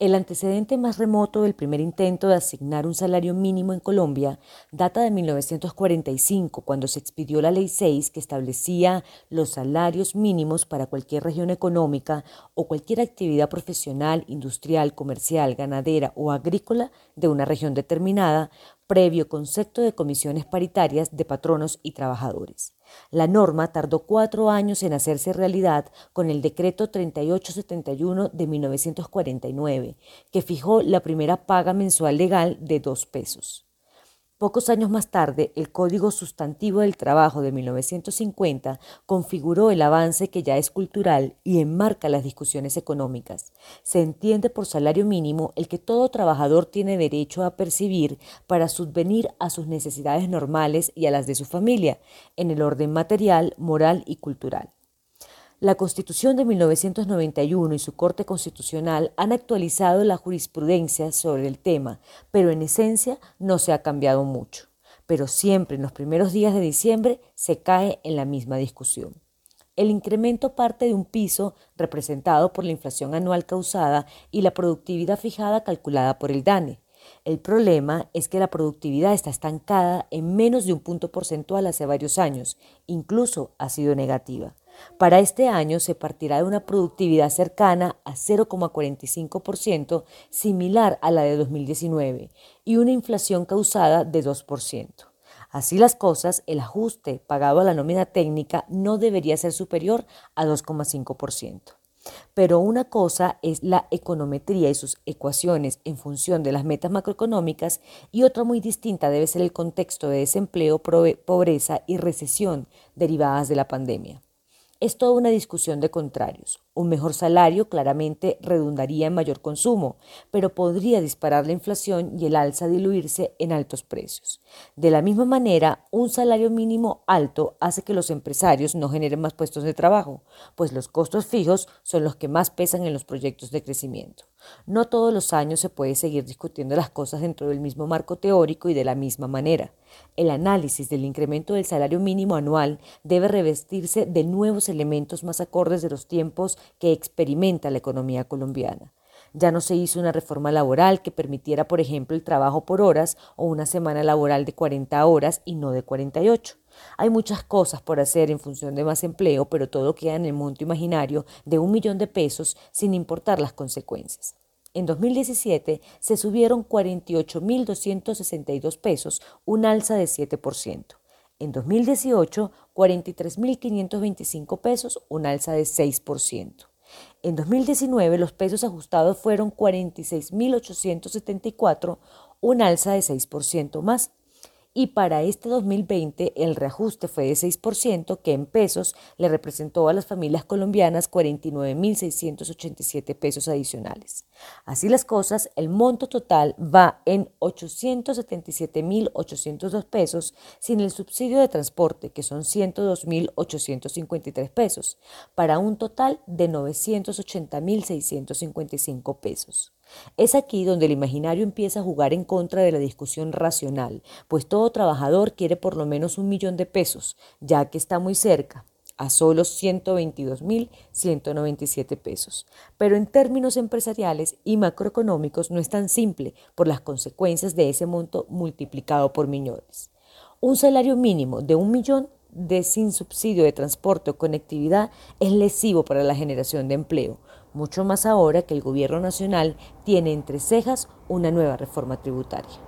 El antecedente más remoto del primer intento de asignar un salario mínimo en Colombia data de 1945, cuando se expidió la Ley 6 que establecía los salarios mínimos para cualquier región económica o cualquier actividad profesional, industrial, comercial, ganadera o agrícola de una región determinada, previo concepto de comisiones paritarias de patronos y trabajadores. La norma tardó cuatro años en hacerse realidad con el decreto 3871 de 1949, que fijó la primera paga mensual legal de dos pesos. Pocos años más tarde, el Código Sustantivo del Trabajo de 1950 configuró el avance que ya es cultural y enmarca las discusiones económicas. Se entiende por salario mínimo el que todo trabajador tiene derecho a percibir para subvenir a sus necesidades normales y a las de su familia, en el orden material, moral y cultural. La Constitución de 1991 y su Corte Constitucional han actualizado la jurisprudencia sobre el tema, pero en esencia no se ha cambiado mucho. Pero siempre en los primeros días de diciembre se cae en la misma discusión. El incremento parte de un piso representado por la inflación anual causada y la productividad fijada calculada por el DANE. El problema es que la productividad está estancada en menos de un punto porcentual hace varios años, incluso ha sido negativa. Para este año se partirá de una productividad cercana a 0,45%, similar a la de 2019, y una inflación causada de 2%. Así las cosas, el ajuste pagado a la nómina técnica no debería ser superior a 2,5%. Pero una cosa es la econometría y sus ecuaciones en función de las metas macroeconómicas y otra muy distinta debe ser el contexto de desempleo, pobreza y recesión derivadas de la pandemia. Es toda una discusión de contrarios. Un mejor salario claramente redundaría en mayor consumo, pero podría disparar la inflación y el alza diluirse en altos precios. De la misma manera, un salario mínimo alto hace que los empresarios no generen más puestos de trabajo, pues los costos fijos son los que más pesan en los proyectos de crecimiento. No todos los años se puede seguir discutiendo las cosas dentro del mismo marco teórico y de la misma manera. El análisis del incremento del salario mínimo anual debe revestirse de nuevos elementos más acordes de los tiempos que experimenta la economía colombiana. Ya no se hizo una reforma laboral que permitiera, por ejemplo, el trabajo por horas o una semana laboral de 40 horas y no de 48. Hay muchas cosas por hacer en función de más empleo, pero todo queda en el monto imaginario de un millón de pesos sin importar las consecuencias. En 2017 se subieron 48.262 pesos, un alza de 7%. En 2018, 43.525 pesos, un alza de 6%. En 2019 los pesos ajustados fueron 46.874, un alza de 6% más y para este 2020 el reajuste fue de 6%, que en pesos le representó a las familias colombianas 49.687 pesos adicionales. Así las cosas, el monto total va en 877.802 pesos sin el subsidio de transporte, que son 102.853 pesos, para un total de 980.655 pesos. Es aquí donde el imaginario empieza a jugar en contra de la discusión racional, pues todo trabajador quiere por lo menos un millón de pesos, ya que está muy cerca, a solo 122.197 pesos. Pero en términos empresariales y macroeconómicos no es tan simple por las consecuencias de ese monto multiplicado por millones. Un salario mínimo de un millón de sin subsidio de transporte o conectividad es lesivo para la generación de empleo, mucho más ahora que el gobierno nacional tiene entre cejas una nueva reforma tributaria.